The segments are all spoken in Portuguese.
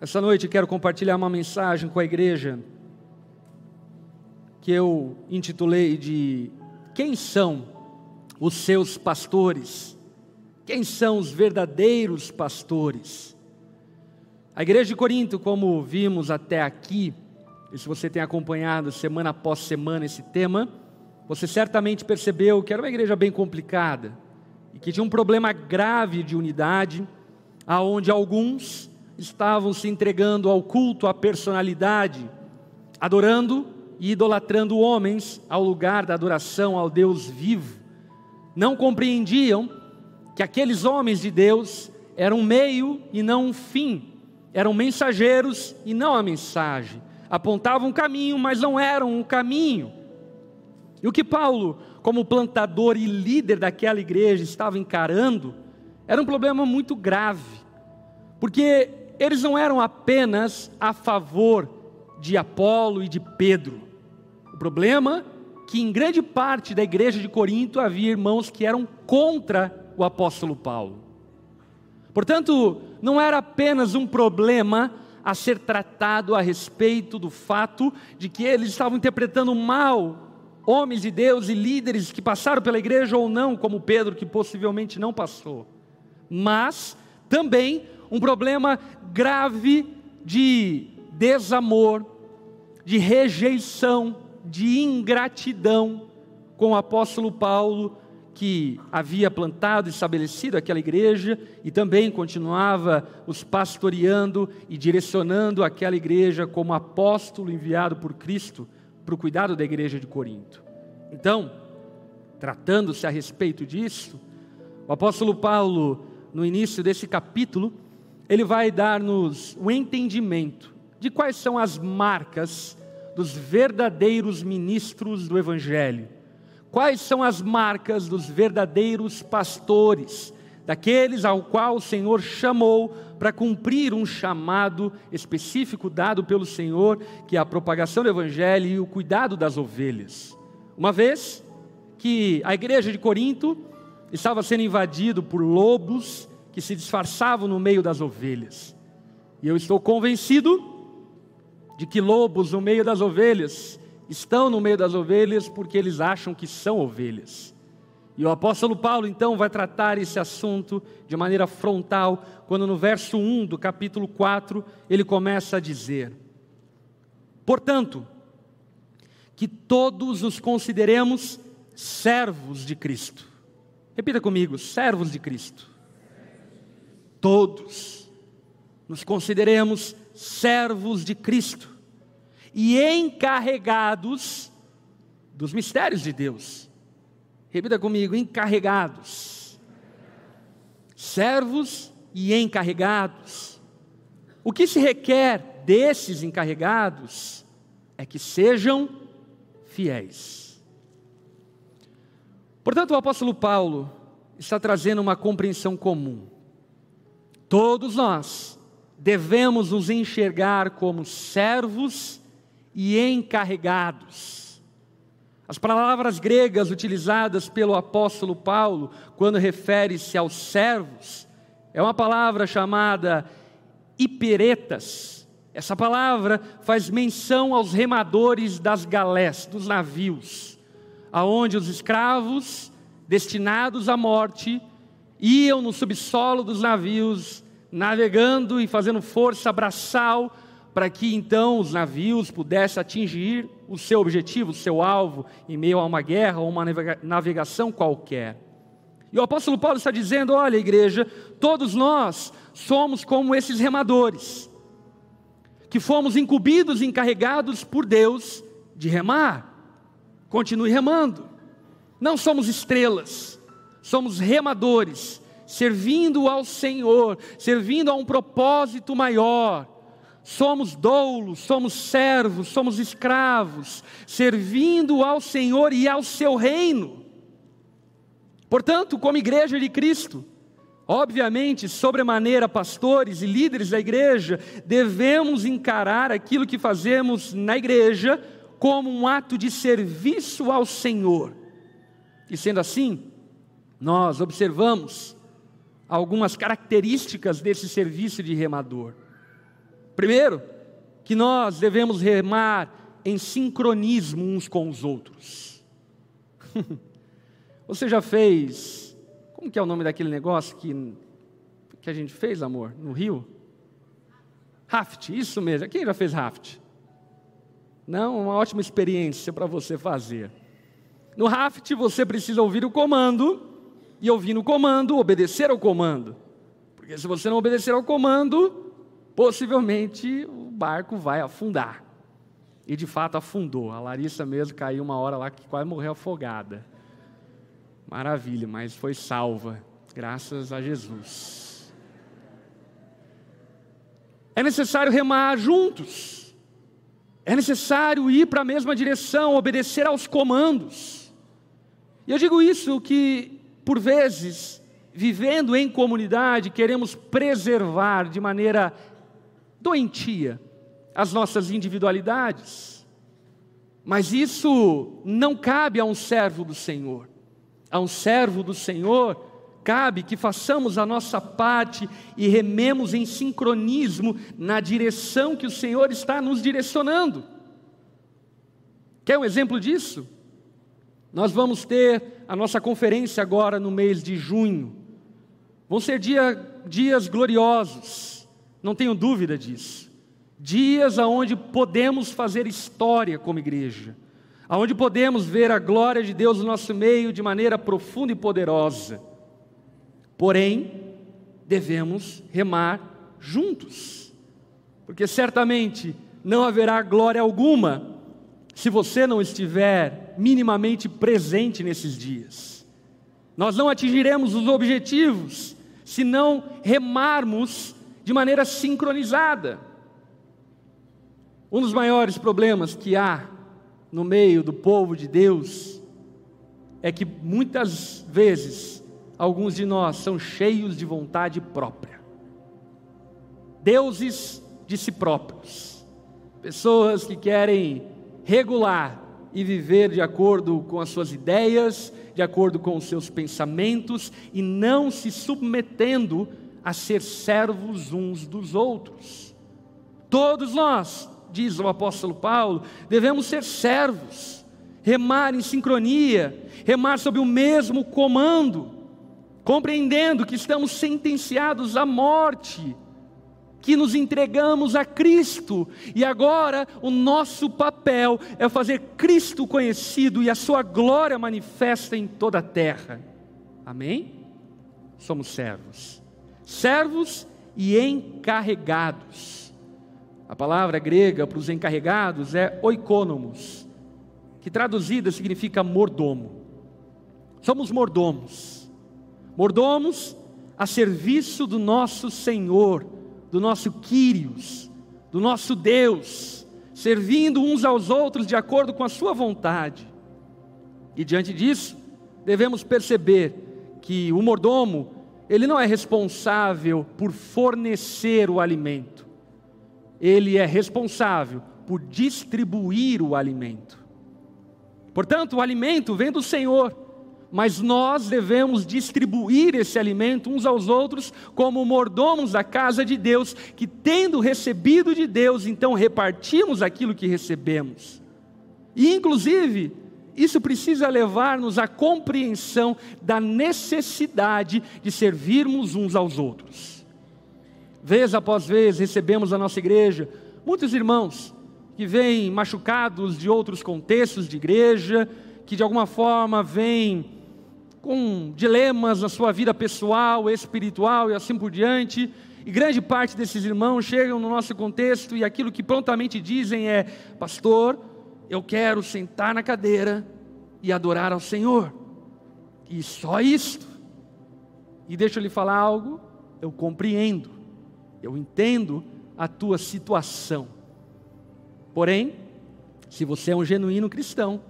Essa noite quero compartilhar uma mensagem com a igreja que eu intitulei de Quem são os seus pastores? Quem são os verdadeiros pastores? A igreja de Corinto, como vimos até aqui, e se você tem acompanhado semana após semana esse tema, você certamente percebeu que era uma igreja bem complicada e que tinha um problema grave de unidade, aonde alguns estavam se entregando ao culto à personalidade, adorando e idolatrando homens ao lugar da adoração ao Deus vivo. Não compreendiam que aqueles homens de Deus eram um meio e não um fim, eram mensageiros e não a mensagem, apontavam um caminho, mas não eram um caminho. E o que Paulo, como plantador e líder daquela igreja, estava encarando era um problema muito grave, porque eles não eram apenas a favor de Apolo e de Pedro. O problema é que em grande parte da igreja de Corinto havia irmãos que eram contra o apóstolo Paulo. Portanto, não era apenas um problema a ser tratado a respeito do fato de que eles estavam interpretando mal homens de Deus e líderes que passaram pela igreja ou não, como Pedro, que possivelmente não passou, mas também um problema grave de desamor, de rejeição, de ingratidão com o apóstolo Paulo, que havia plantado e estabelecido aquela igreja e também continuava os pastoreando e direcionando aquela igreja como apóstolo enviado por Cristo para o cuidado da igreja de Corinto. Então, tratando-se a respeito disso, o apóstolo Paulo, no início desse capítulo, ele vai dar-nos o entendimento de quais são as marcas dos verdadeiros ministros do Evangelho, quais são as marcas dos verdadeiros pastores, daqueles ao qual o Senhor chamou para cumprir um chamado específico dado pelo Senhor, que é a propagação do Evangelho e o cuidado das ovelhas. Uma vez que a igreja de Corinto estava sendo invadido por lobos que se disfarçavam no meio das ovelhas. E eu estou convencido de que lobos no meio das ovelhas estão no meio das ovelhas porque eles acham que são ovelhas. E o apóstolo Paulo então vai tratar esse assunto de maneira frontal, quando no verso 1 do capítulo 4 ele começa a dizer: Portanto, que todos os consideremos servos de Cristo. Repita comigo: servos de Cristo todos nos consideremos servos de Cristo e encarregados dos mistérios de Deus. Repita comigo: encarregados. Servos e encarregados. O que se requer desses encarregados é que sejam fiéis. Portanto, o apóstolo Paulo está trazendo uma compreensão comum Todos nós devemos nos enxergar como servos e encarregados. As palavras gregas utilizadas pelo apóstolo Paulo, quando refere-se aos servos, é uma palavra chamada hiperetas. Essa palavra faz menção aos remadores das galés, dos navios, aonde os escravos destinados à morte iam no subsolo dos navios, navegando e fazendo força braçal para que então os navios pudessem atingir o seu objetivo, o seu alvo, em meio a uma guerra ou uma navegação qualquer. E o apóstolo Paulo está dizendo: olha, igreja, todos nós somos como esses remadores, que fomos incumbidos e encarregados por Deus de remar. Continue remando. Não somos estrelas, somos remadores, servindo ao Senhor, servindo a um propósito maior. Somos doulos, somos servos, somos escravos, servindo ao Senhor e ao seu reino. Portanto, como igreja de Cristo, obviamente, sobremaneira, pastores e líderes da igreja, devemos encarar aquilo que fazemos na igreja como um ato de serviço ao Senhor. E sendo assim, nós observamos algumas características desse serviço de remador. Primeiro, que nós devemos remar em sincronismo uns com os outros. Você já fez, como que é o nome daquele negócio que, que a gente fez, amor, no Rio? Raft, isso mesmo. Quem já fez raft? Não, uma ótima experiência para você fazer. No raft você precisa ouvir o comando e ouvindo o comando, obedecer ao comando. Porque se você não obedecer ao comando, possivelmente o barco vai afundar. E de fato afundou. A Larissa mesmo caiu uma hora lá que quase morreu afogada. Maravilha, mas foi salva, graças a Jesus. É necessário remar juntos. É necessário ir para a mesma direção, obedecer aos comandos. E eu digo isso que, por vezes, vivendo em comunidade, queremos preservar de maneira doentia as nossas individualidades. Mas isso não cabe a um servo do Senhor. A um servo do Senhor cabe que façamos a nossa parte e rememos em sincronismo na direção que o Senhor está nos direcionando. Quer um exemplo disso? Nós vamos ter a nossa conferência agora no mês de junho. Vão ser dia, dias gloriosos, não tenho dúvida disso dias aonde podemos fazer história como igreja, aonde podemos ver a glória de Deus no nosso meio de maneira profunda e poderosa. Porém, devemos remar juntos, porque certamente não haverá glória alguma se você não estiver minimamente presente nesses dias. Nós não atingiremos os objetivos se não remarmos de maneira sincronizada. Um dos maiores problemas que há no meio do povo de Deus é que muitas vezes alguns de nós são cheios de vontade própria, deuses de si próprios, pessoas que querem regular e viver de acordo com as suas ideias, de acordo com os seus pensamentos e não se submetendo a ser servos uns dos outros. Todos nós diz o apóstolo Paulo, devemos ser servos, remar em sincronia, remar sob o mesmo comando, compreendendo que estamos sentenciados à morte, que nos entregamos a Cristo, e agora o nosso papel é fazer Cristo conhecido e a sua glória manifesta em toda a terra. Amém? Somos servos, servos e encarregados a palavra grega para os encarregados é oikonomos, que traduzida significa mordomo. Somos mordomos. Mordomos a serviço do nosso Senhor, do nosso Quírios, do nosso Deus, servindo uns aos outros de acordo com a sua vontade. E diante disso, devemos perceber que o mordomo, ele não é responsável por fornecer o alimento ele é responsável por distribuir o alimento. Portanto, o alimento vem do Senhor, mas nós devemos distribuir esse alimento uns aos outros como mordomos da casa de Deus, que tendo recebido de Deus, então repartimos aquilo que recebemos. E inclusive, isso precisa levar-nos à compreensão da necessidade de servirmos uns aos outros. Vez após vez recebemos na nossa igreja muitos irmãos que vêm machucados de outros contextos de igreja, que de alguma forma vêm com dilemas na sua vida pessoal, espiritual e assim por diante. E grande parte desses irmãos chegam no nosso contexto e aquilo que prontamente dizem é: Pastor, eu quero sentar na cadeira e adorar ao Senhor. E só isto. E deixa eu lhe falar algo, eu compreendo. Eu entendo a tua situação. Porém, se você é um genuíno cristão,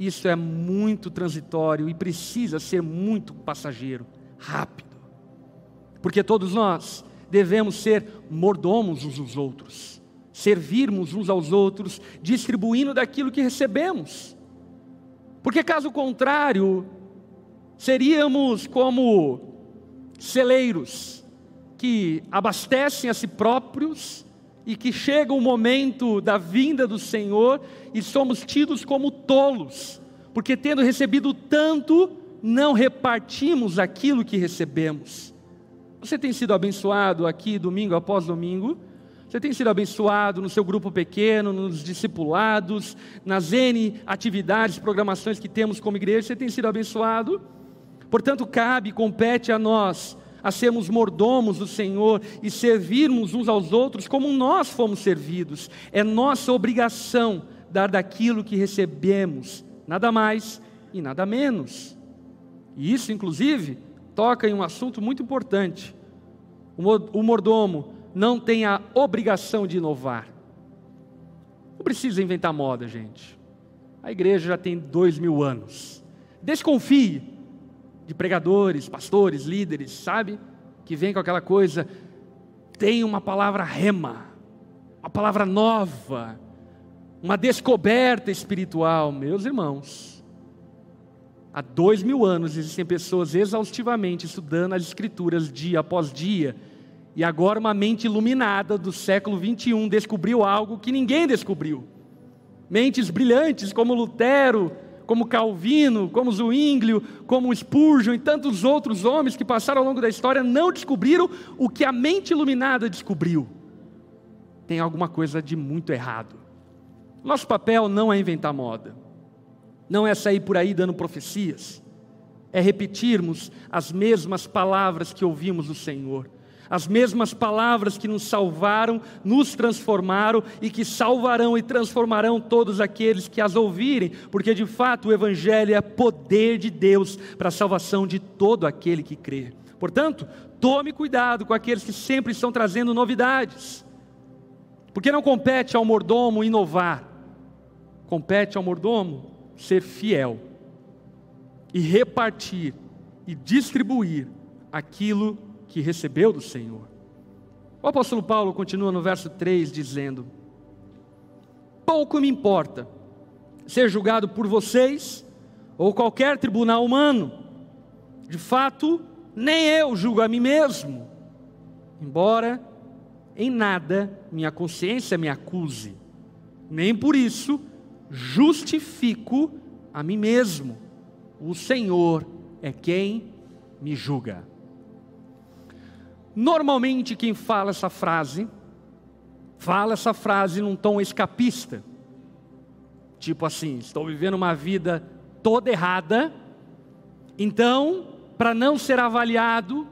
isso é muito transitório e precisa ser muito passageiro, rápido. Porque todos nós devemos ser mordomos uns dos outros, servirmos uns aos outros, distribuindo daquilo que recebemos. Porque caso contrário, seríamos como celeiros que abastecem a si próprios e que chega o momento da vinda do Senhor e somos tidos como tolos, porque tendo recebido tanto, não repartimos aquilo que recebemos. Você tem sido abençoado aqui domingo após domingo? Você tem sido abençoado no seu grupo pequeno, nos discipulados, nas N atividades, programações que temos como igreja? Você tem sido abençoado? Portanto, cabe, compete a nós a sermos mordomos do Senhor e servirmos uns aos outros como nós fomos servidos. É nossa obrigação dar daquilo que recebemos, nada mais e nada menos. E isso, inclusive, toca em um assunto muito importante. O mordomo não tem a obrigação de inovar. Não precisa inventar moda, gente. A igreja já tem dois mil anos. Desconfie de pregadores, pastores, líderes, sabe? Que vem com aquela coisa, tem uma palavra rema, uma palavra nova, uma descoberta espiritual. Meus irmãos, há dois mil anos existem pessoas exaustivamente estudando as Escrituras dia após dia, e agora uma mente iluminada do século 21 descobriu algo que ninguém descobriu. Mentes brilhantes como Lutero, como Calvino, como Zwinglio, como Spurgeon e tantos outros homens que passaram ao longo da história não descobriram o que a mente iluminada descobriu. Tem alguma coisa de muito errado. Nosso papel não é inventar moda, não é sair por aí dando profecias, é repetirmos as mesmas palavras que ouvimos do Senhor as mesmas palavras que nos salvaram, nos transformaram e que salvarão e transformarão todos aqueles que as ouvirem, porque de fato o Evangelho é poder de Deus para a salvação de todo aquele que crê. Portanto, tome cuidado com aqueles que sempre estão trazendo novidades, porque não compete ao mordomo inovar, compete ao mordomo ser fiel e repartir e distribuir aquilo que que recebeu do Senhor. O apóstolo Paulo continua no verso 3 dizendo: Pouco me importa ser julgado por vocês ou qualquer tribunal humano. De fato, nem eu julgo a mim mesmo, embora em nada minha consciência me acuse, nem por isso justifico a mim mesmo. O Senhor é quem me julga. Normalmente, quem fala essa frase, fala essa frase num tom escapista. Tipo assim, estou vivendo uma vida toda errada, então, para não ser avaliado,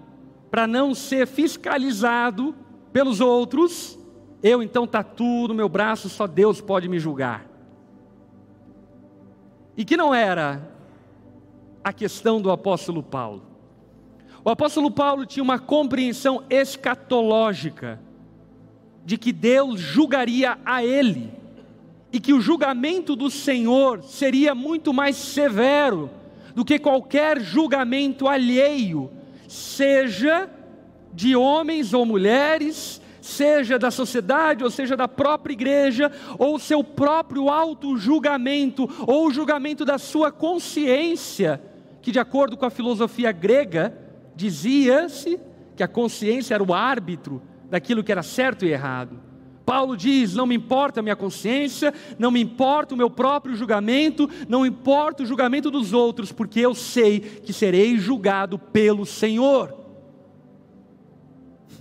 para não ser fiscalizado pelos outros, eu então tatuo tá no meu braço, só Deus pode me julgar. E que não era a questão do apóstolo Paulo. O apóstolo Paulo tinha uma compreensão escatológica de que Deus julgaria a ele e que o julgamento do Senhor seria muito mais severo do que qualquer julgamento alheio, seja de homens ou mulheres, seja da sociedade, ou seja da própria igreja, ou seu próprio auto-julgamento, ou o julgamento da sua consciência, que de acordo com a filosofia grega, dizia-se que a consciência era o árbitro daquilo que era certo e errado. Paulo diz: não me importa a minha consciência, não me importa o meu próprio julgamento, não importa o julgamento dos outros, porque eu sei que serei julgado pelo Senhor.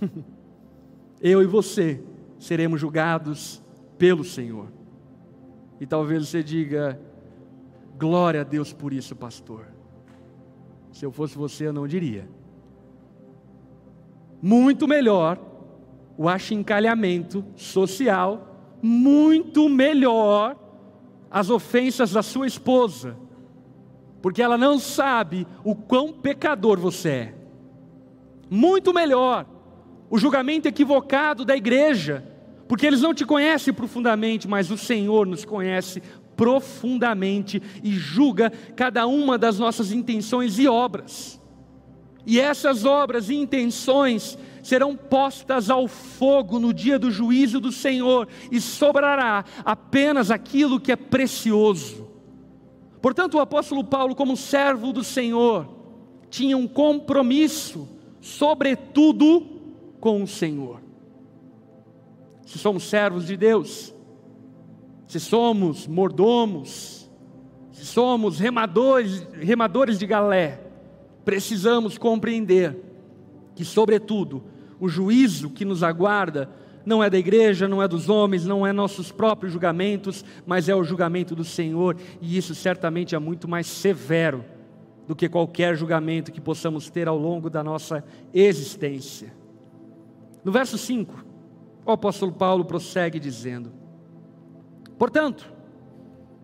eu e você seremos julgados pelo Senhor. E talvez você diga: glória a Deus por isso, pastor. Se eu fosse você, eu não diria muito melhor o achincalhamento social, muito melhor as ofensas da sua esposa, porque ela não sabe o quão pecador você é. Muito melhor o julgamento equivocado da igreja, porque eles não te conhecem profundamente, mas o Senhor nos conhece profundamente e julga cada uma das nossas intenções e obras. E essas obras e intenções serão postas ao fogo no dia do juízo do Senhor, e sobrará apenas aquilo que é precioso. Portanto, o apóstolo Paulo, como servo do Senhor, tinha um compromisso, sobretudo com o Senhor. se somos servos de Deus, se somos mordomos, se somos remadores, remadores de galé, precisamos compreender que, sobretudo, o juízo que nos aguarda não é da igreja, não é dos homens, não é nossos próprios julgamentos, mas é o julgamento do Senhor, e isso certamente é muito mais severo do que qualquer julgamento que possamos ter ao longo da nossa existência. No verso 5, o apóstolo Paulo prossegue dizendo: Portanto,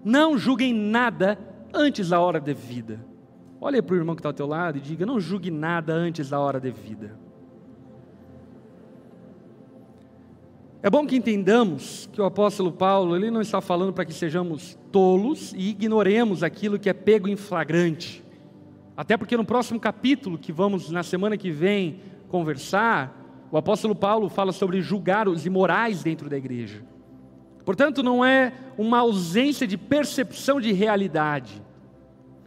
não julguem nada antes da hora devida. Olha para o irmão que está ao teu lado e diga: Não julgue nada antes da hora devida. É bom que entendamos que o apóstolo Paulo, ele não está falando para que sejamos tolos e ignoremos aquilo que é pego em flagrante. Até porque no próximo capítulo, que vamos na semana que vem conversar, o apóstolo Paulo fala sobre julgar os imorais dentro da igreja. Portanto, não é uma ausência de percepção de realidade,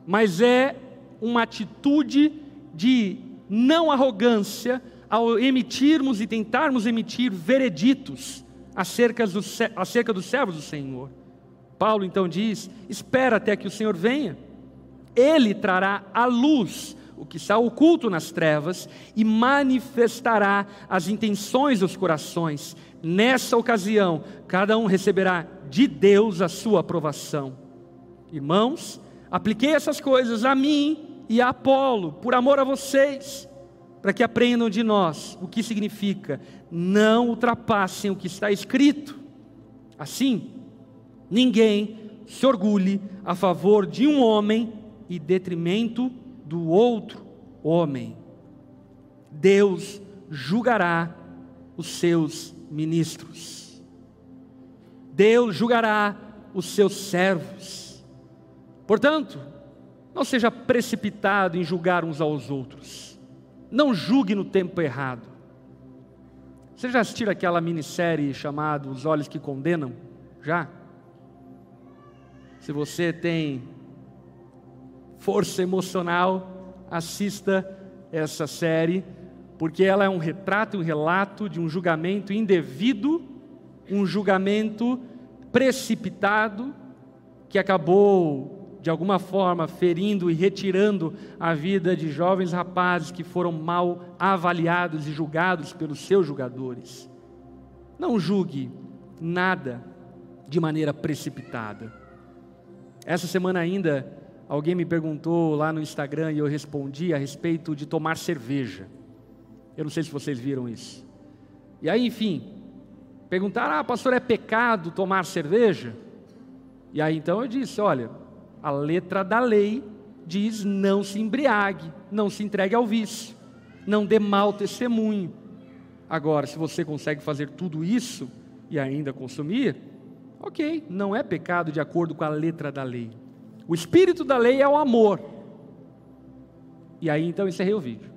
mas é uma atitude de não arrogância ao emitirmos e tentarmos emitir vereditos acerca dos, acerca dos servos do Senhor. Paulo então diz: espera até que o Senhor venha, ele trará à luz o que está oculto nas trevas e manifestará as intenções dos corações. Nessa ocasião, cada um receberá de Deus a sua aprovação. Irmãos, apliquei essas coisas a mim e a Apolo, por amor a vocês para que aprendam de nós o que significa não ultrapassem o que está escrito. Assim, ninguém se orgulhe a favor de um homem e detrimento do outro homem. Deus julgará os seus ministros. Deus julgará os seus servos. Portanto, não seja precipitado em julgar uns aos outros não julgue no tempo errado. Você já assistiu aquela minissérie chamada Os Olhos que Condenam? Já? Se você tem força emocional, assista essa série, porque ela é um retrato, um relato de um julgamento indevido, um julgamento precipitado, que acabou de alguma forma ferindo e retirando a vida de jovens rapazes que foram mal avaliados e julgados pelos seus julgadores. Não julgue nada de maneira precipitada. Essa semana ainda alguém me perguntou lá no Instagram e eu respondi a respeito de tomar cerveja. Eu não sei se vocês viram isso. E aí, enfim, perguntaram: "Ah, pastor, é pecado tomar cerveja?" E aí então eu disse: "Olha, a letra da lei diz: não se embriague, não se entregue ao vício, não dê mau testemunho. Agora, se você consegue fazer tudo isso e ainda consumir, ok, não é pecado de acordo com a letra da lei. O espírito da lei é o amor. E aí então encerrei o vídeo.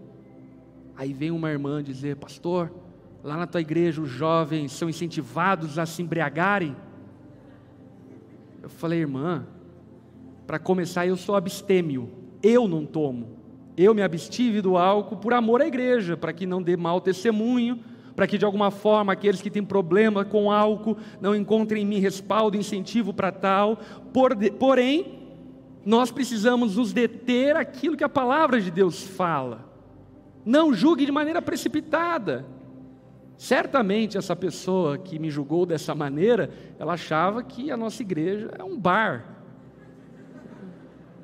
Aí vem uma irmã dizer: Pastor, lá na tua igreja os jovens são incentivados a se embriagarem. Eu falei, irmã, para começar, eu sou abstêmio, eu não tomo. Eu me abstive do álcool por amor à igreja, para que não dê mau testemunho, para que de alguma forma aqueles que têm problema com álcool não encontrem em mim respaldo, incentivo para tal. Porém, nós precisamos nos deter aquilo que a palavra de Deus fala. Não julgue de maneira precipitada. Certamente essa pessoa que me julgou dessa maneira, ela achava que a nossa igreja é um bar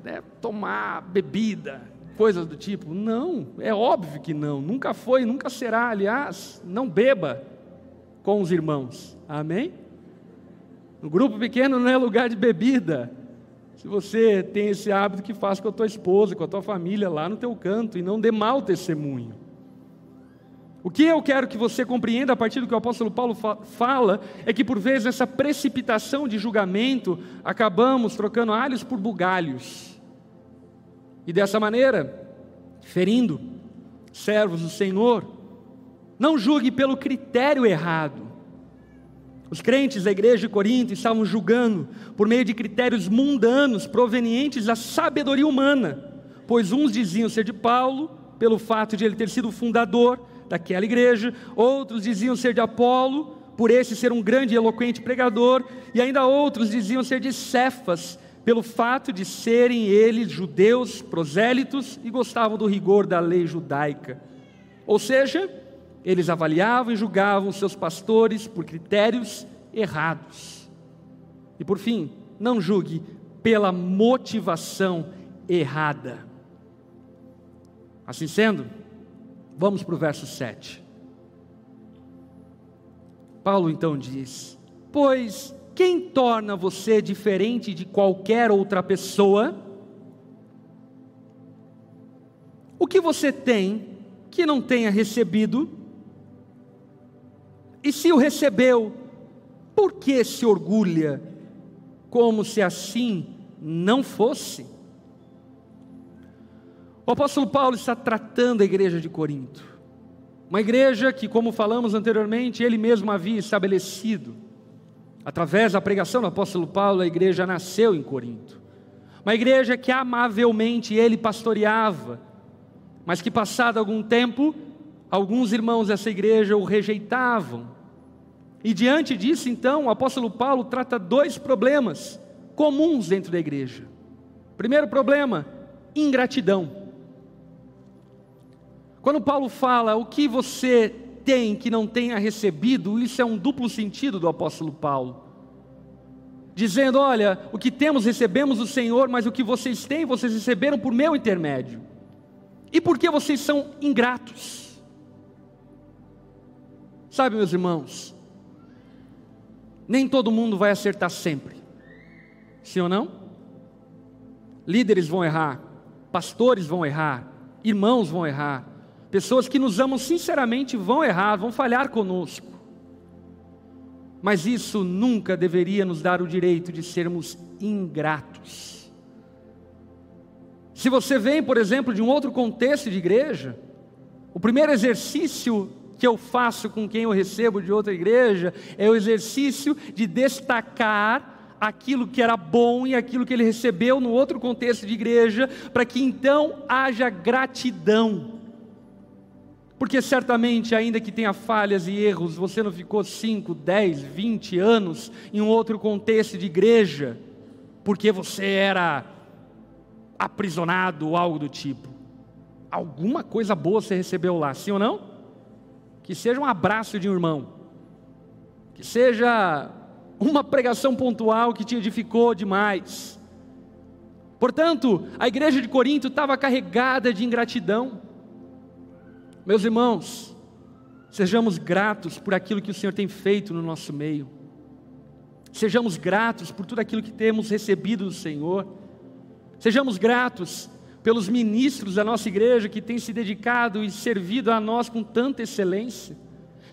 né, tomar bebida, coisas do tipo. Não, é óbvio que não, nunca foi, nunca será. Aliás, não beba com os irmãos, amém? No grupo pequeno não é lugar de bebida. Se você tem esse hábito que faz com a tua esposa, com a tua família lá no teu canto e não dê mau testemunho. O que eu quero que você compreenda a partir do que o apóstolo Paulo fala é que por vezes essa precipitação de julgamento acabamos trocando alhos por bugalhos. E dessa maneira, ferindo servos do Senhor, não julgue pelo critério errado. Os crentes da igreja de Corinto estavam julgando por meio de critérios mundanos provenientes da sabedoria humana, pois uns diziam ser de Paulo, pelo fato de ele ter sido o fundador daquela igreja, outros diziam ser de Apolo, por esse ser um grande e eloquente pregador, e ainda outros diziam ser de Cefas, pelo fato de serem eles judeus, prosélitos e gostavam do rigor da lei judaica. Ou seja, eles avaliavam e julgavam seus pastores por critérios errados. E por fim, não julgue pela motivação errada. Assim sendo, vamos para o verso 7. Paulo então diz: Pois quem torna você diferente de qualquer outra pessoa? O que você tem que não tenha recebido? E se o recebeu, por que se orgulha, como se assim não fosse? O apóstolo Paulo está tratando a igreja de Corinto, uma igreja que, como falamos anteriormente, ele mesmo havia estabelecido. Através da pregação do apóstolo Paulo, a igreja nasceu em Corinto. Uma igreja que amavelmente ele pastoreava, mas que, passado algum tempo, alguns irmãos dessa igreja o rejeitavam. E diante disso, então, o apóstolo Paulo trata dois problemas comuns dentro da igreja. Primeiro problema, ingratidão. Quando Paulo fala o que você tem que não tenha recebido, isso é um duplo sentido do apóstolo Paulo. Dizendo: olha, o que temos recebemos do Senhor, mas o que vocês têm, vocês receberam por meu intermédio. E por que vocês são ingratos? Sabe, meus irmãos, nem todo mundo vai acertar sempre. Sim ou não? Líderes vão errar, pastores vão errar, irmãos vão errar, Pessoas que nos amam sinceramente vão errar, vão falhar conosco. Mas isso nunca deveria nos dar o direito de sermos ingratos. Se você vem, por exemplo, de um outro contexto de igreja, o primeiro exercício que eu faço com quem eu recebo de outra igreja é o exercício de destacar aquilo que era bom e aquilo que ele recebeu no outro contexto de igreja, para que então haja gratidão. Porque certamente, ainda que tenha falhas e erros, você não ficou 5, 10, 20 anos em um outro contexto de igreja, porque você era aprisionado ou algo do tipo. Alguma coisa boa você recebeu lá, sim ou não? Que seja um abraço de um irmão, que seja uma pregação pontual que te edificou demais. Portanto, a igreja de Corinto estava carregada de ingratidão. Meus irmãos, sejamos gratos por aquilo que o Senhor tem feito no nosso meio. Sejamos gratos por tudo aquilo que temos recebido do Senhor. Sejamos gratos pelos ministros da nossa igreja que têm se dedicado e servido a nós com tanta excelência.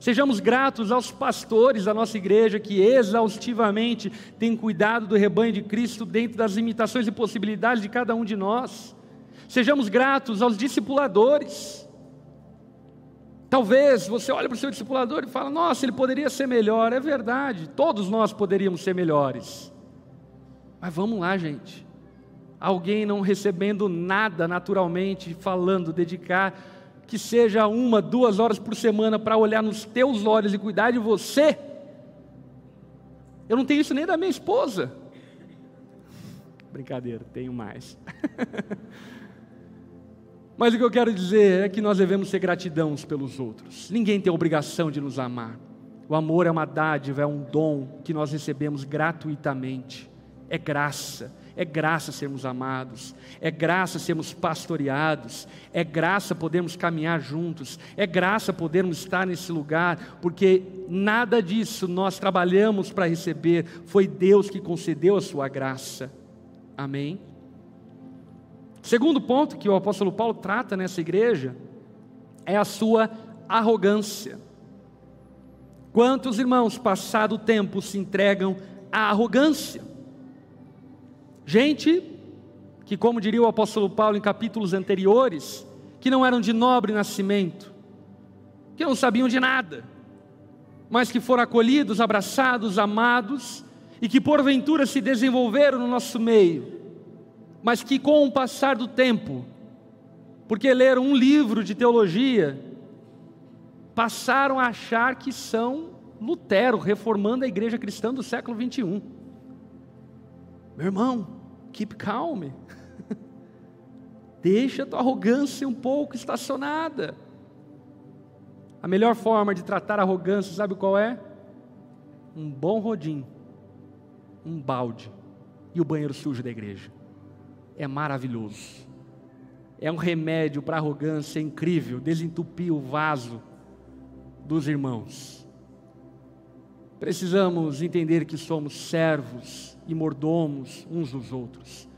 Sejamos gratos aos pastores da nossa igreja que exaustivamente têm cuidado do rebanho de Cristo dentro das limitações e possibilidades de cada um de nós. Sejamos gratos aos discipuladores Talvez você olhe para o seu discipulador e fala: Nossa, ele poderia ser melhor. É verdade, todos nós poderíamos ser melhores. Mas vamos lá, gente. Alguém não recebendo nada naturalmente, falando, dedicar, que seja uma, duas horas por semana para olhar nos teus olhos e cuidar de você. Eu não tenho isso nem da minha esposa. Brincadeira, tenho mais. Mas o que eu quero dizer é que nós devemos ser gratidão pelos outros. Ninguém tem obrigação de nos amar. O amor é uma dádiva, é um dom que nós recebemos gratuitamente. É graça, é graça sermos amados, é graça sermos pastoreados, é graça podermos caminhar juntos, é graça podermos estar nesse lugar, porque nada disso nós trabalhamos para receber, foi Deus que concedeu a sua graça. Amém? Segundo ponto que o apóstolo Paulo trata nessa igreja é a sua arrogância. Quantos irmãos, passado o tempo, se entregam à arrogância? Gente que, como diria o apóstolo Paulo em capítulos anteriores, que não eram de nobre nascimento, que não sabiam de nada, mas que foram acolhidos, abraçados, amados e que porventura se desenvolveram no nosso meio mas que com o passar do tempo, porque leram um livro de teologia, passaram a achar que são Lutero reformando a igreja cristã do século 21. Meu irmão, keep calm. Deixa a tua arrogância um pouco estacionada. A melhor forma de tratar a arrogância, sabe qual é? Um bom rodim, um balde e o banheiro sujo da igreja. É maravilhoso. É um remédio para arrogância incrível, desentupir o vaso dos irmãos. Precisamos entender que somos servos e mordomos uns dos outros.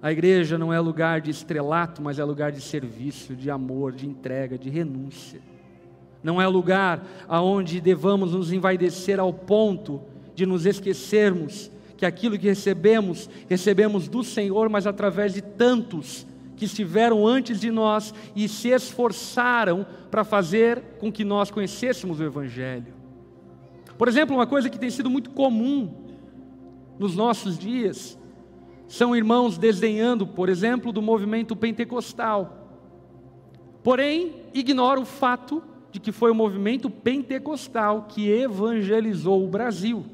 A igreja não é lugar de estrelato, mas é lugar de serviço, de amor, de entrega, de renúncia. Não é lugar aonde devamos nos envaidecer ao ponto de nos esquecermos que aquilo que recebemos, recebemos do Senhor, mas através de tantos que estiveram antes de nós e se esforçaram para fazer com que nós conhecêssemos o Evangelho. Por exemplo, uma coisa que tem sido muito comum nos nossos dias são irmãos desdenhando, por exemplo, do movimento pentecostal. Porém, ignora o fato de que foi o movimento pentecostal que evangelizou o Brasil.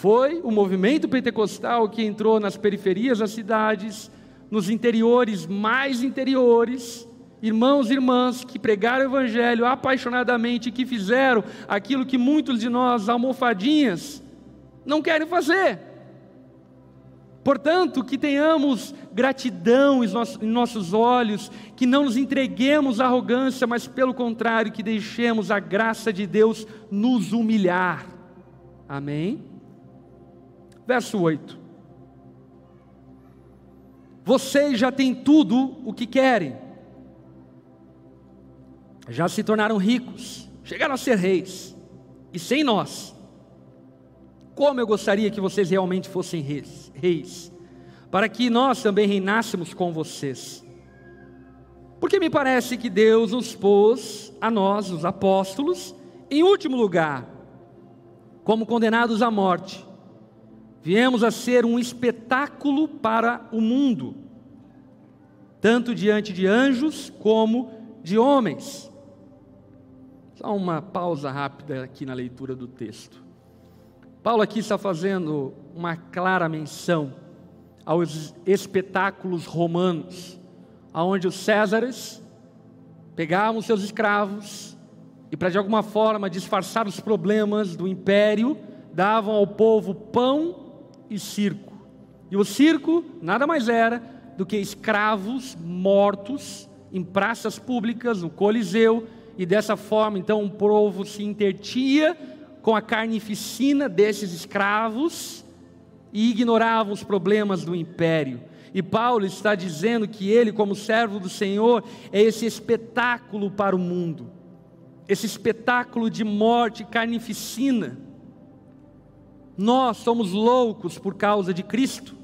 Foi o movimento pentecostal que entrou nas periferias das cidades, nos interiores mais interiores, irmãos e irmãs que pregaram o evangelho apaixonadamente, que fizeram aquilo que muitos de nós, almofadinhas, não querem fazer. Portanto, que tenhamos gratidão em nossos olhos, que não nos entreguemos à arrogância, mas pelo contrário, que deixemos a graça de Deus nos humilhar. Amém? Verso 8. Vocês já têm tudo o que querem, já se tornaram ricos, chegaram a ser reis, e sem nós, como eu gostaria que vocês realmente fossem reis, reis, para que nós também reinássemos com vocês. Porque me parece que Deus nos pôs, a nós, os apóstolos, em último lugar, como condenados à morte. Viemos a ser um espetáculo para o mundo, tanto diante de anjos como de homens. Só uma pausa rápida aqui na leitura do texto. Paulo aqui está fazendo uma clara menção aos espetáculos romanos, aonde os Césares pegavam seus escravos e para de alguma forma disfarçar os problemas do império, davam ao povo pão e circo. E o circo nada mais era do que escravos mortos em praças públicas, no Coliseu, e dessa forma então o povo se intertia com a carnificina desses escravos e ignoravam os problemas do império. E Paulo está dizendo que ele, como servo do Senhor, é esse espetáculo para o mundo, esse espetáculo de morte carnificina. Nós somos loucos por causa de Cristo,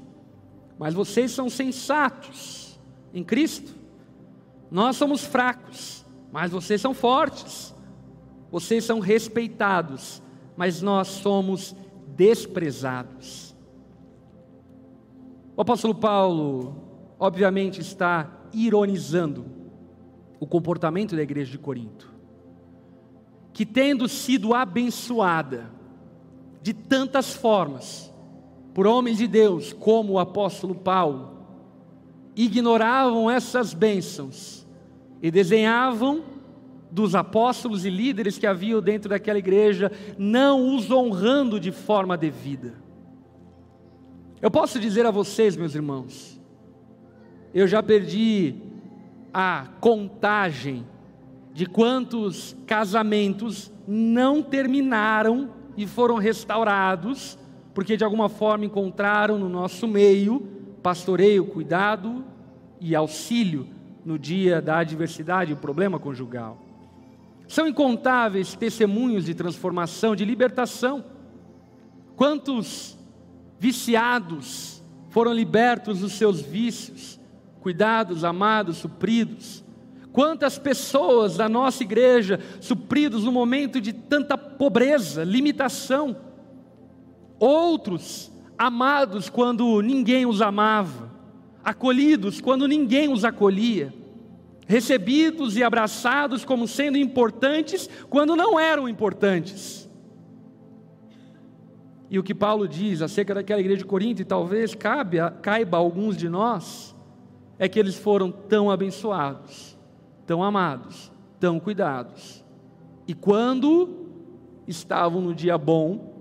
mas vocês são sensatos em Cristo. Nós somos fracos, mas vocês são fortes. Vocês são respeitados, mas nós somos desprezados. O apóstolo Paulo, obviamente, está ironizando o comportamento da igreja de Corinto, que tendo sido abençoada de tantas formas por homens de Deus, como o apóstolo Paulo, ignoravam essas bênçãos e desenhavam dos apóstolos e líderes que haviam dentro daquela igreja, não os honrando de forma devida. Eu posso dizer a vocês, meus irmãos, eu já perdi a contagem de quantos casamentos não terminaram e foram restaurados, porque de alguma forma encontraram no nosso meio pastoreio, cuidado e auxílio no dia da adversidade e o problema conjugal. São incontáveis testemunhos de transformação, de libertação. Quantos viciados foram libertos dos seus vícios, cuidados, amados, supridos? Quantas pessoas da nossa igreja supridos no momento de tanta pobreza, limitação? Outros amados quando ninguém os amava, acolhidos quando ninguém os acolhia recebidos e abraçados como sendo importantes quando não eram importantes. E o que Paulo diz acerca daquela igreja de Corinto, e talvez cabe, caiba a alguns de nós, é que eles foram tão abençoados, tão amados, tão cuidados. E quando estavam no dia bom,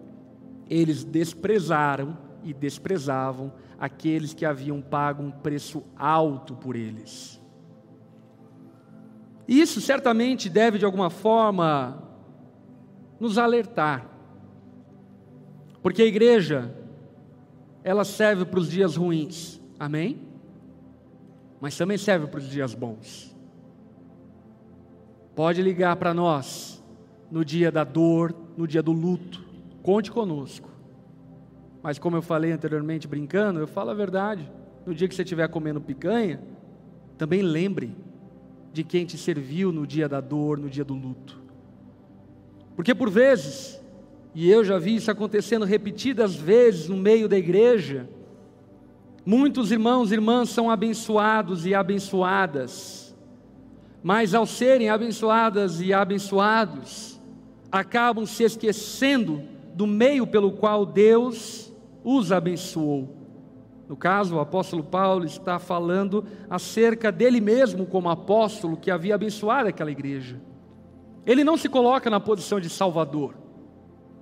eles desprezaram e desprezavam aqueles que haviam pago um preço alto por eles. Isso certamente deve, de alguma forma, nos alertar porque a igreja, ela serve para os dias ruins, amém? Mas também serve para os dias bons. Pode ligar para nós no dia da dor, no dia do luto, conte conosco. Mas como eu falei anteriormente brincando, eu falo a verdade. No dia que você estiver comendo picanha, também lembre de quem te serviu no dia da dor, no dia do luto. Porque por vezes e eu já vi isso acontecendo repetidas vezes no meio da igreja. Muitos irmãos e irmãs são abençoados e abençoadas, mas ao serem abençoadas e abençoados, acabam se esquecendo do meio pelo qual Deus os abençoou. No caso, o apóstolo Paulo está falando acerca dele mesmo como apóstolo que havia abençoado aquela igreja. Ele não se coloca na posição de salvador.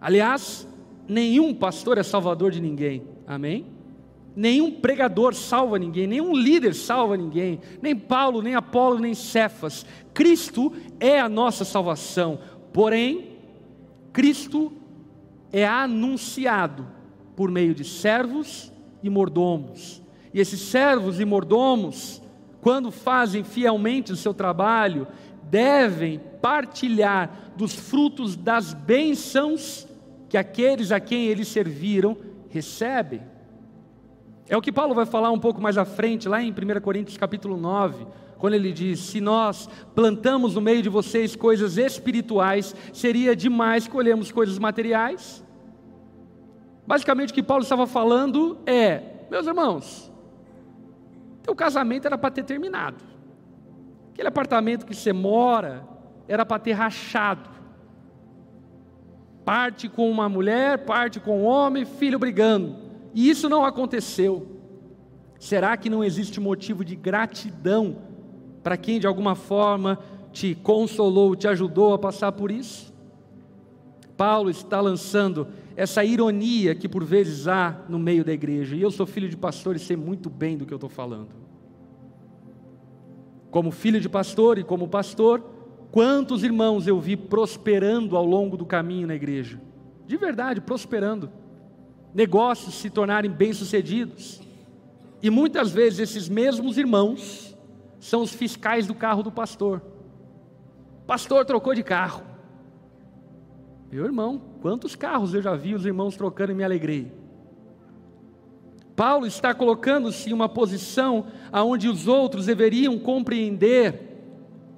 Aliás, nenhum pastor é salvador de ninguém, amém? Nenhum pregador salva ninguém, nenhum líder salva ninguém, nem Paulo, nem Apolo, nem Cefas. Cristo é a nossa salvação, porém, Cristo é anunciado por meio de servos e mordomos. E esses servos e mordomos, quando fazem fielmente o seu trabalho, devem partilhar dos frutos das bênçãos que aqueles a quem eles serviram recebem. É o que Paulo vai falar um pouco mais à frente, lá em 1 Coríntios capítulo 9, quando ele diz: Se nós plantamos no meio de vocês coisas espirituais, seria demais colhermos coisas materiais? Basicamente o que Paulo estava falando é: Meus irmãos, teu casamento era para ter terminado, aquele apartamento que você mora era para ter rachado, parte com uma mulher, parte com um homem, filho brigando. E isso não aconteceu. Será que não existe motivo de gratidão para quem de alguma forma te consolou, te ajudou a passar por isso? Paulo está lançando essa ironia que por vezes há no meio da igreja. E eu sou filho de pastor e sei muito bem do que eu estou falando. Como filho de pastor e como pastor, Quantos irmãos eu vi prosperando ao longo do caminho na igreja? De verdade, prosperando. Negócios se tornarem bem-sucedidos. E muitas vezes esses mesmos irmãos são os fiscais do carro do pastor. Pastor trocou de carro. Meu irmão, quantos carros eu já vi os irmãos trocando e me alegrei. Paulo está colocando-se em uma posição aonde os outros deveriam compreender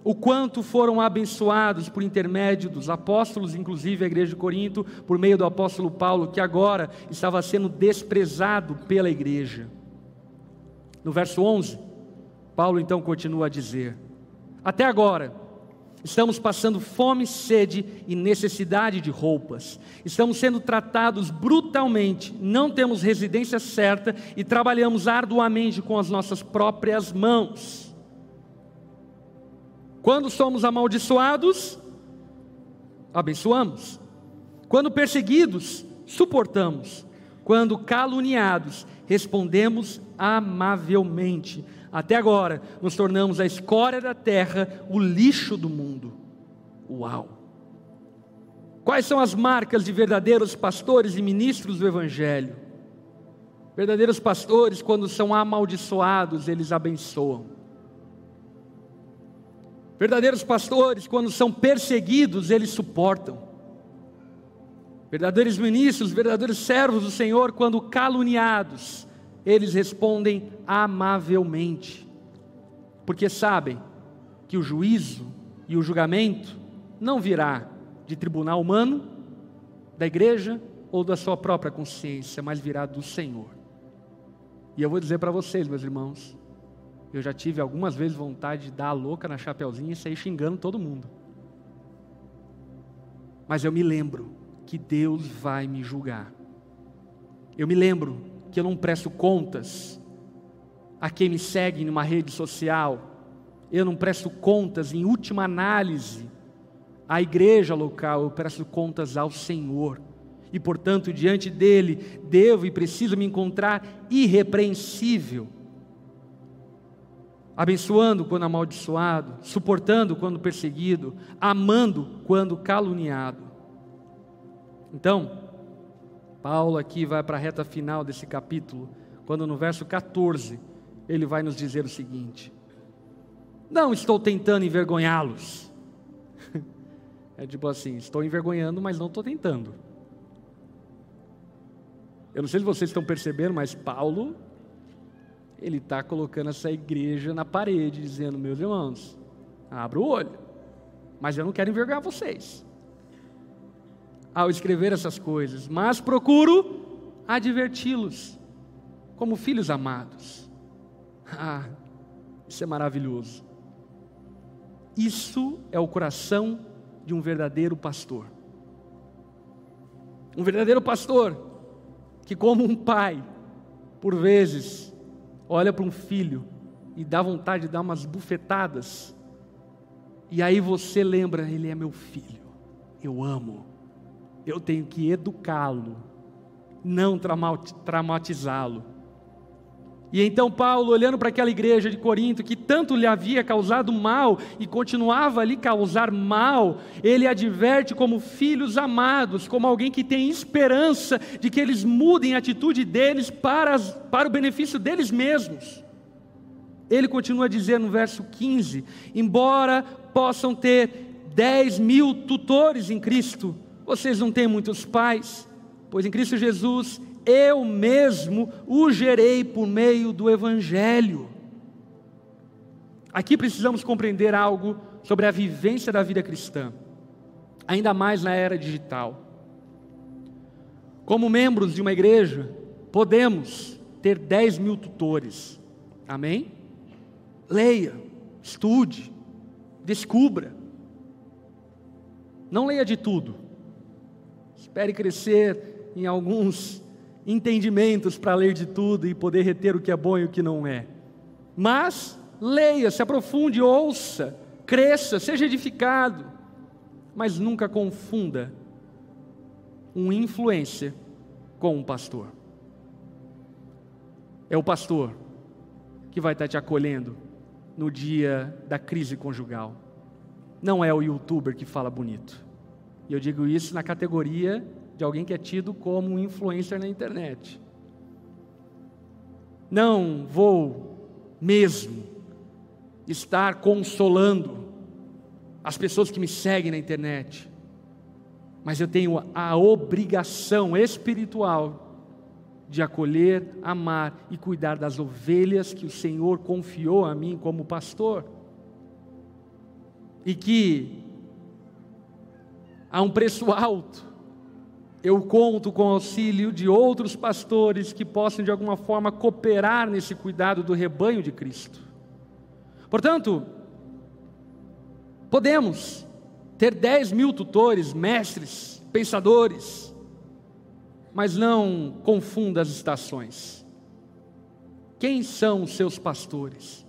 o quanto foram abençoados por intermédio dos apóstolos, inclusive a igreja de Corinto, por meio do apóstolo Paulo, que agora estava sendo desprezado pela igreja. No verso 11, Paulo então continua a dizer: Até agora, estamos passando fome, sede e necessidade de roupas, estamos sendo tratados brutalmente, não temos residência certa e trabalhamos arduamente com as nossas próprias mãos. Quando somos amaldiçoados, abençoamos. Quando perseguidos, suportamos. Quando caluniados, respondemos amavelmente. Até agora, nos tornamos a escória da terra, o lixo do mundo. Uau! Quais são as marcas de verdadeiros pastores e ministros do Evangelho? Verdadeiros pastores, quando são amaldiçoados, eles abençoam. Verdadeiros pastores, quando são perseguidos, eles suportam. Verdadeiros ministros, verdadeiros servos do Senhor, quando caluniados, eles respondem amavelmente, porque sabem que o juízo e o julgamento não virá de tribunal humano, da igreja ou da sua própria consciência, mas virá do Senhor. E eu vou dizer para vocês, meus irmãos, eu já tive algumas vezes vontade de dar a louca na chapeuzinha e sair xingando todo mundo. Mas eu me lembro que Deus vai me julgar. Eu me lembro que eu não presto contas a quem me segue numa rede social, eu não presto contas, em última análise, à igreja local, eu presto contas ao Senhor. E, portanto, diante dele, devo e preciso me encontrar irrepreensível abençoando quando amaldiçoado, suportando quando perseguido, amando quando caluniado. Então, Paulo aqui vai para a reta final desse capítulo, quando no verso 14 ele vai nos dizer o seguinte: Não estou tentando envergonhá-los. É tipo assim, estou envergonhando, mas não estou tentando. Eu não sei se vocês estão percebendo, mas Paulo ele está colocando essa igreja na parede, dizendo: meus irmãos, abra o olho, mas eu não quero envergonhar vocês ao escrever essas coisas, mas procuro adverti-los como filhos amados. Ah, isso é maravilhoso. Isso é o coração de um verdadeiro pastor. Um verdadeiro pastor que, como um pai, por vezes, olha para um filho e dá vontade de dar umas bufetadas, e aí você lembra: ele é meu filho, eu amo, eu tenho que educá-lo, não traumatizá-lo. E então Paulo, olhando para aquela igreja de Corinto que tanto lhe havia causado mal e continuava ali causar mal, ele adverte como filhos amados, como alguém que tem esperança de que eles mudem a atitude deles para, as, para o benefício deles mesmos. Ele continua dizer no verso 15: embora possam ter 10 mil tutores em Cristo, vocês não têm muitos pais, pois em Cristo Jesus eu mesmo o gerei por meio do Evangelho. Aqui precisamos compreender algo sobre a vivência da vida cristã, ainda mais na era digital. Como membros de uma igreja, podemos ter 10 mil tutores, amém? Leia, estude, descubra. Não leia de tudo, espere crescer em alguns entendimentos para ler de tudo e poder reter o que é bom e o que não é. Mas leia, se aprofunde, ouça, cresça, seja edificado, mas nunca confunda um influência com um pastor. É o pastor que vai estar te acolhendo no dia da crise conjugal. Não é o youtuber que fala bonito. E eu digo isso na categoria de alguém que é tido como um influencer na internet. Não vou mesmo estar consolando as pessoas que me seguem na internet, mas eu tenho a obrigação espiritual de acolher, amar e cuidar das ovelhas que o Senhor confiou a mim como pastor. E que há um preço alto eu conto com o auxílio de outros pastores que possam de alguma forma cooperar nesse cuidado do rebanho de Cristo. Portanto, podemos ter 10 mil tutores, mestres, pensadores, mas não confunda as estações. Quem são os seus pastores?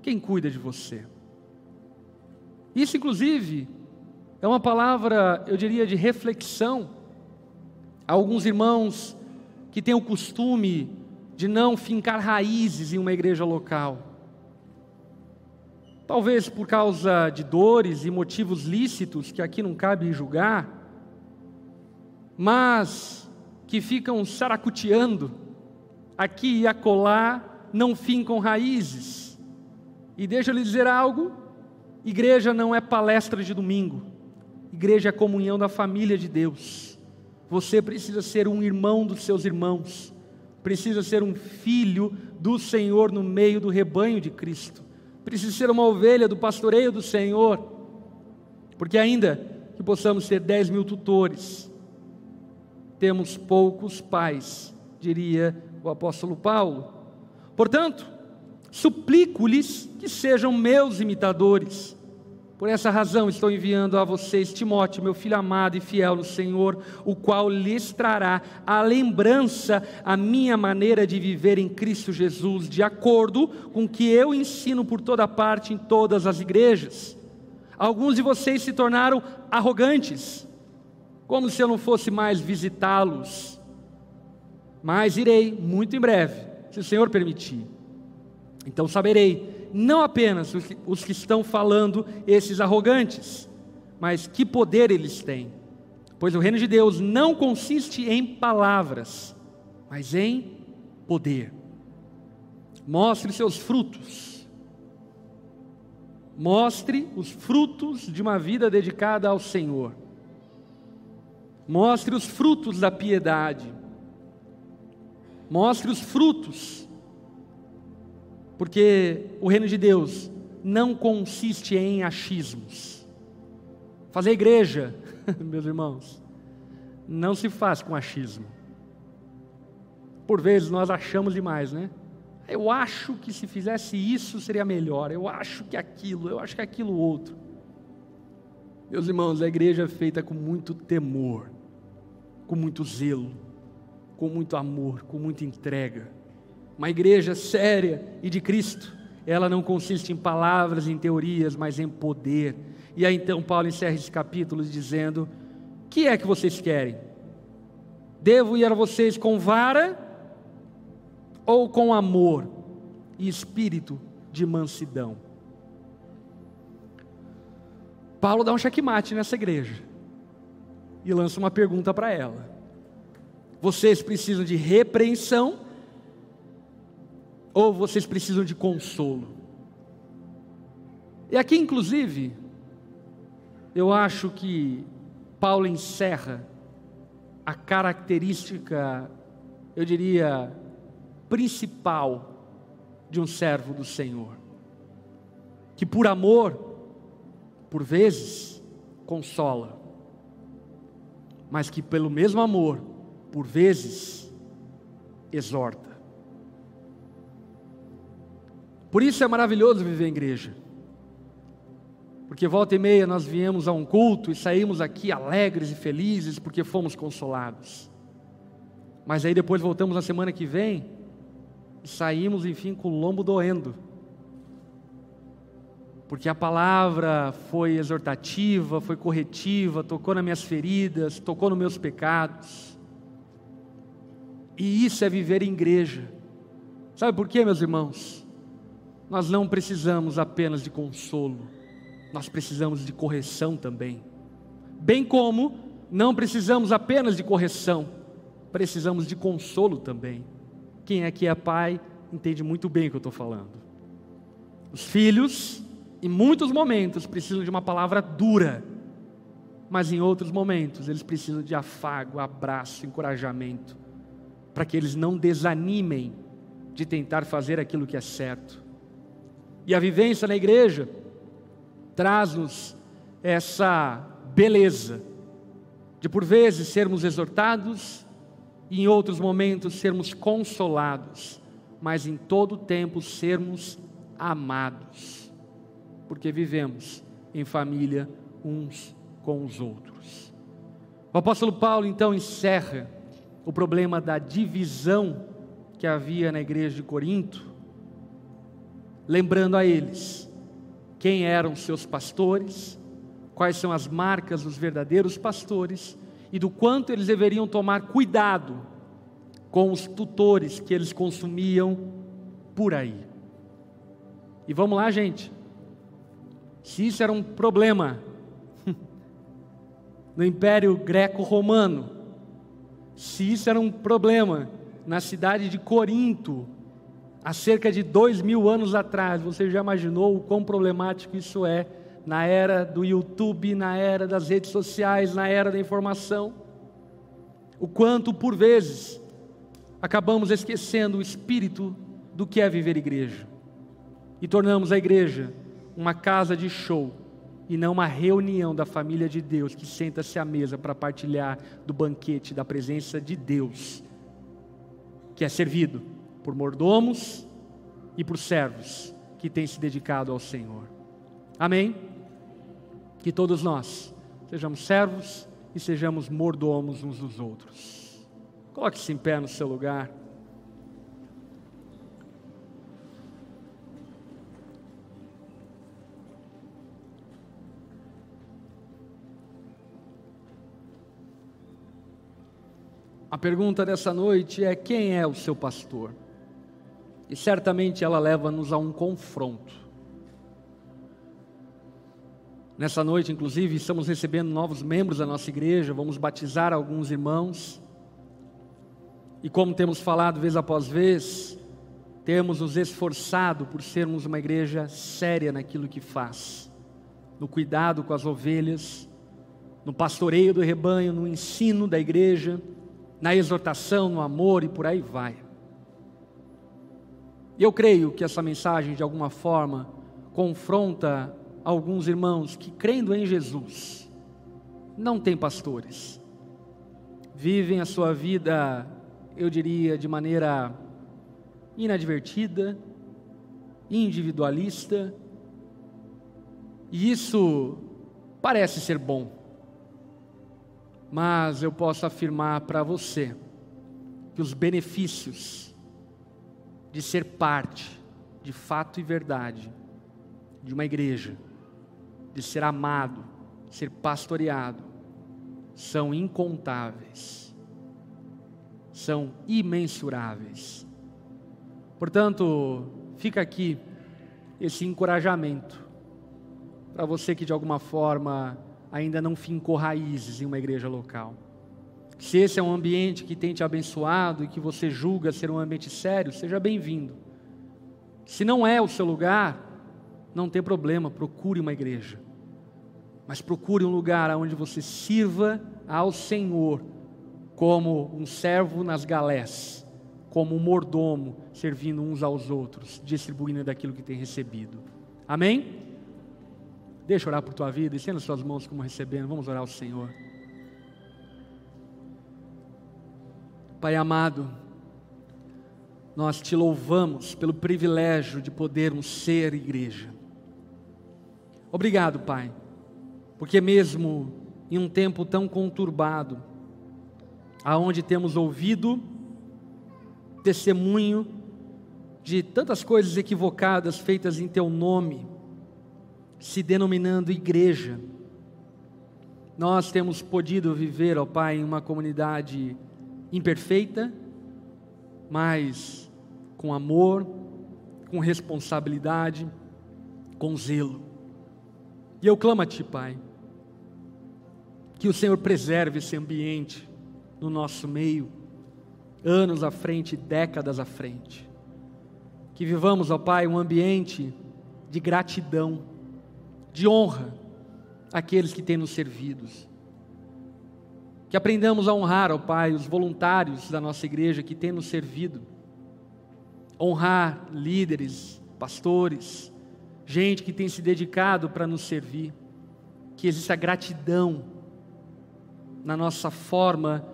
Quem cuida de você? Isso, inclusive, é uma palavra, eu diria, de reflexão Há alguns irmãos que têm o costume de não fincar raízes em uma igreja local. Talvez por causa de dores e motivos lícitos que aqui não cabe julgar, mas que ficam saracuteando aqui e acolá, não fincam raízes. E deixa eu lhe dizer algo: igreja não é palestra de domingo, igreja é comunhão da família de Deus. Você precisa ser um irmão dos seus irmãos, precisa ser um filho do Senhor no meio do rebanho de Cristo, precisa ser uma ovelha do pastoreio do Senhor, porque ainda que possamos ter 10 mil tutores, temos poucos pais, diria o apóstolo Paulo. Portanto, suplico-lhes que sejam meus imitadores, Por essa razão estou enviando a vocês Timóteo, meu filho amado e fiel no Senhor, o qual lhes trará a lembrança a minha maneira de viver em Cristo Jesus, de acordo com o que eu ensino por toda parte em todas as igrejas. Alguns de vocês se tornaram arrogantes, como se eu não fosse mais visitá-los. Mas irei muito em breve, se o Senhor permitir. Então saberei, não apenas os que, os que estão falando esses arrogantes, mas que poder eles têm. Pois o reino de Deus não consiste em palavras, mas em poder. Mostre seus frutos. Mostre os frutos de uma vida dedicada ao Senhor. Mostre os frutos da piedade. Mostre os frutos. Porque o reino de Deus não consiste em achismos. Fazer igreja, meus irmãos, não se faz com achismo. Por vezes nós achamos demais, né? Eu acho que se fizesse isso seria melhor. Eu acho que aquilo, eu acho que aquilo outro. Meus irmãos, a igreja é feita com muito temor, com muito zelo, com muito amor, com muita entrega. Uma igreja séria e de Cristo, ela não consiste em palavras, em teorias, mas em poder. E aí então Paulo encerra esse capítulo dizendo: Que é que vocês querem? Devo ir a vocês com vara ou com amor e espírito de mansidão? Paulo dá um checkmate nessa igreja e lança uma pergunta para ela: Vocês precisam de repreensão ou vocês precisam de consolo? E aqui, inclusive, eu acho que Paulo encerra a característica, eu diria, principal de um servo do Senhor, que por amor, por vezes, consola, mas que pelo mesmo amor, por vezes, exorta. Por isso é maravilhoso viver em igreja. Porque volta e meia nós viemos a um culto e saímos aqui alegres e felizes porque fomos consolados. Mas aí depois voltamos na semana que vem e saímos, enfim, com o lombo doendo. Porque a palavra foi exortativa, foi corretiva, tocou nas minhas feridas, tocou nos meus pecados. E isso é viver em igreja. Sabe por quê, meus irmãos? Nós não precisamos apenas de consolo, nós precisamos de correção também. Bem como não precisamos apenas de correção, precisamos de consolo também. Quem aqui é pai entende muito bem o que eu estou falando. Os filhos, em muitos momentos, precisam de uma palavra dura, mas em outros momentos eles precisam de afago, abraço, encorajamento, para que eles não desanimem de tentar fazer aquilo que é certo. E a vivência na igreja traz-nos essa beleza de por vezes sermos exortados e em outros momentos sermos consolados, mas em todo tempo sermos amados, porque vivemos em família uns com os outros. O apóstolo Paulo então encerra o problema da divisão que havia na igreja de Corinto, lembrando a eles quem eram seus pastores, quais são as marcas dos verdadeiros pastores e do quanto eles deveriam tomar cuidado com os tutores que eles consumiam por aí. E vamos lá, gente. Se isso era um problema no Império Greco-Romano, se isso era um problema na cidade de Corinto, há cerca de dois mil anos atrás, você já imaginou o quão problemático isso é na era do YouTube, na era das redes sociais, na era da informação. O quanto, por vezes, acabamos esquecendo o espírito do que é viver igreja e tornamos a igreja uma casa de show e não uma reunião da família de Deus que senta-se à mesa para partilhar do banquete da presença de Deus, que é servido por mordomos e por servos que têm se dedicado ao Senhor. Amém? Que todos nós sejamos servos e sejamos mordomos uns dos outros. Coloque-se em pé no seu lugar. A pergunta dessa noite é: quem é o seu pastor? E certamente ela leva-nos a um confronto. Nessa noite, inclusive, estamos recebendo novos membros da nossa igreja, vamos batizar alguns irmãos. E como temos falado vez após vez, temos nos esforçado por sermos uma igreja séria naquilo que faz, no cuidado com as ovelhas, no pastoreio do rebanho, no ensino da igreja na exortação, no amor e por aí vai. E eu creio que essa mensagem, de alguma forma, confronta alguns irmãos que, crendo em Jesus, não têm pastores, vivem a sua vida, eu diria, de maneira inadvertida, individualista, e isso parece ser bom. Mas eu posso afirmar para você que os benefícios de ser parte, de fato e verdade, de uma igreja, de ser amado, ser pastoreado, são incontáveis, são imensuráveis. Portanto, fica aqui esse encorajamento para você que de alguma forma ainda não fincou raízes em uma igreja local. Se esse é um ambiente que tem te abençoado e que você julga ser um ambiente sério, seja bem-vindo. Se não é o seu lugar, não tem problema, procure uma igreja. Mas procure um lugar onde você sirva ao Senhor como um servo nas galés, como um mordomo, servindo uns aos outros, distribuindo daquilo que tem recebido. Amém? Deixa eu orar por tua vida, estenda suas mãos como recebendo. Vamos orar ao Senhor. Pai amado, nós te louvamos pelo privilégio de podermos ser igreja. Obrigado, Pai, porque mesmo em um tempo tão conturbado, aonde temos ouvido testemunho de tantas coisas equivocadas feitas em teu nome, se denominando igreja. Nós temos podido viver, ó Pai, em uma comunidade imperfeita, mas com amor, com responsabilidade, com zelo. E eu clamo a Ti, Pai, que o Senhor preserve esse ambiente no nosso meio, anos à frente, décadas à frente. Que vivamos, ó Pai, um ambiente de gratidão de honra àqueles que têm nos servidos. Que aprendamos a honrar, ó Pai, os voluntários da nossa igreja que têm nos servido. Honrar líderes, pastores, gente que tem se dedicado para nos servir. Que exista gratidão na nossa forma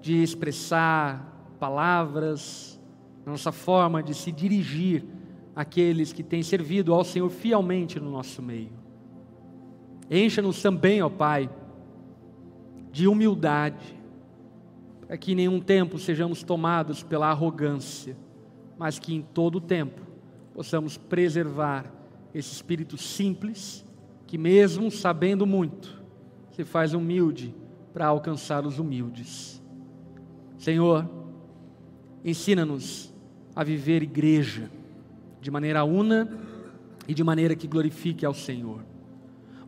de expressar palavras, na nossa forma de se dirigir àqueles que têm servido ao Senhor fielmente no nosso meio. Encha-nos também, ó Pai, de humildade, para que em nenhum tempo sejamos tomados pela arrogância, mas que em todo tempo possamos preservar esse espírito simples, que mesmo sabendo muito, se faz humilde para alcançar os humildes. Senhor, ensina-nos a viver igreja de maneira una e de maneira que glorifique ao Senhor.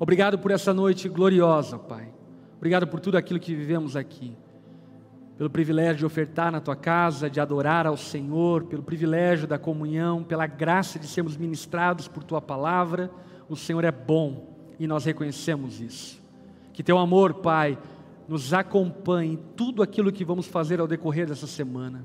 Obrigado por essa noite gloriosa, Pai. Obrigado por tudo aquilo que vivemos aqui. Pelo privilégio de ofertar na tua casa, de adorar ao Senhor, pelo privilégio da comunhão, pela graça de sermos ministrados por tua palavra. O Senhor é bom e nós reconhecemos isso. Que teu amor, Pai, nos acompanhe em tudo aquilo que vamos fazer ao decorrer dessa semana.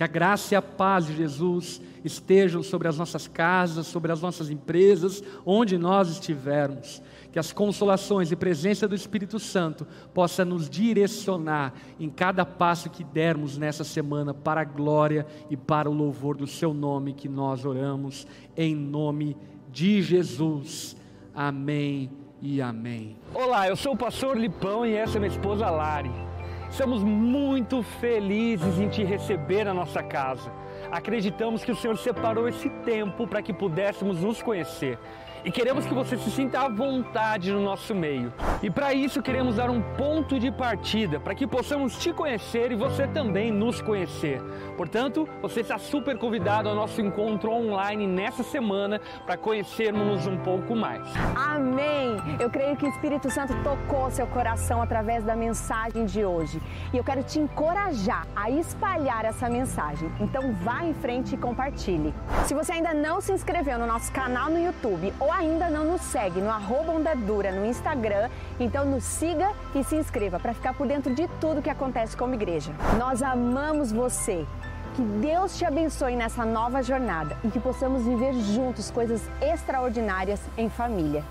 Que a graça e a paz de Jesus estejam sobre as nossas casas, sobre as nossas empresas, onde nós estivermos que as consolações e presença do Espírito Santo possa nos direcionar em cada passo que dermos nessa semana para a glória e para o louvor do seu nome que nós oramos em nome de Jesus. Amém e amém. Olá, eu sou o pastor Lipão e essa é minha esposa Lari. Estamos muito felizes em te receber na nossa casa. Acreditamos que o Senhor separou esse tempo para que pudéssemos nos conhecer e queremos que você se sinta à vontade no nosso meio. E para isso queremos dar um ponto de partida para que possamos te conhecer e você também nos conhecer. Portanto, você está super convidado ao nosso encontro online nessa semana para conhecermos um pouco mais. Amém! Eu creio que o Espírito Santo tocou seu coração através da mensagem de hoje. E eu quero te encorajar a espalhar essa mensagem. Então vá em frente e compartilhe. Se você ainda não se inscreveu no nosso canal no YouTube ou ainda não nos segue no arroba Onda Dura no Instagram, então nos siga e se inscreva para ficar por dentro de tudo que acontece como igreja. Nós amamos você. Que Deus te abençoe nessa nova jornada e que possamos viver juntos coisas extraordinárias em família.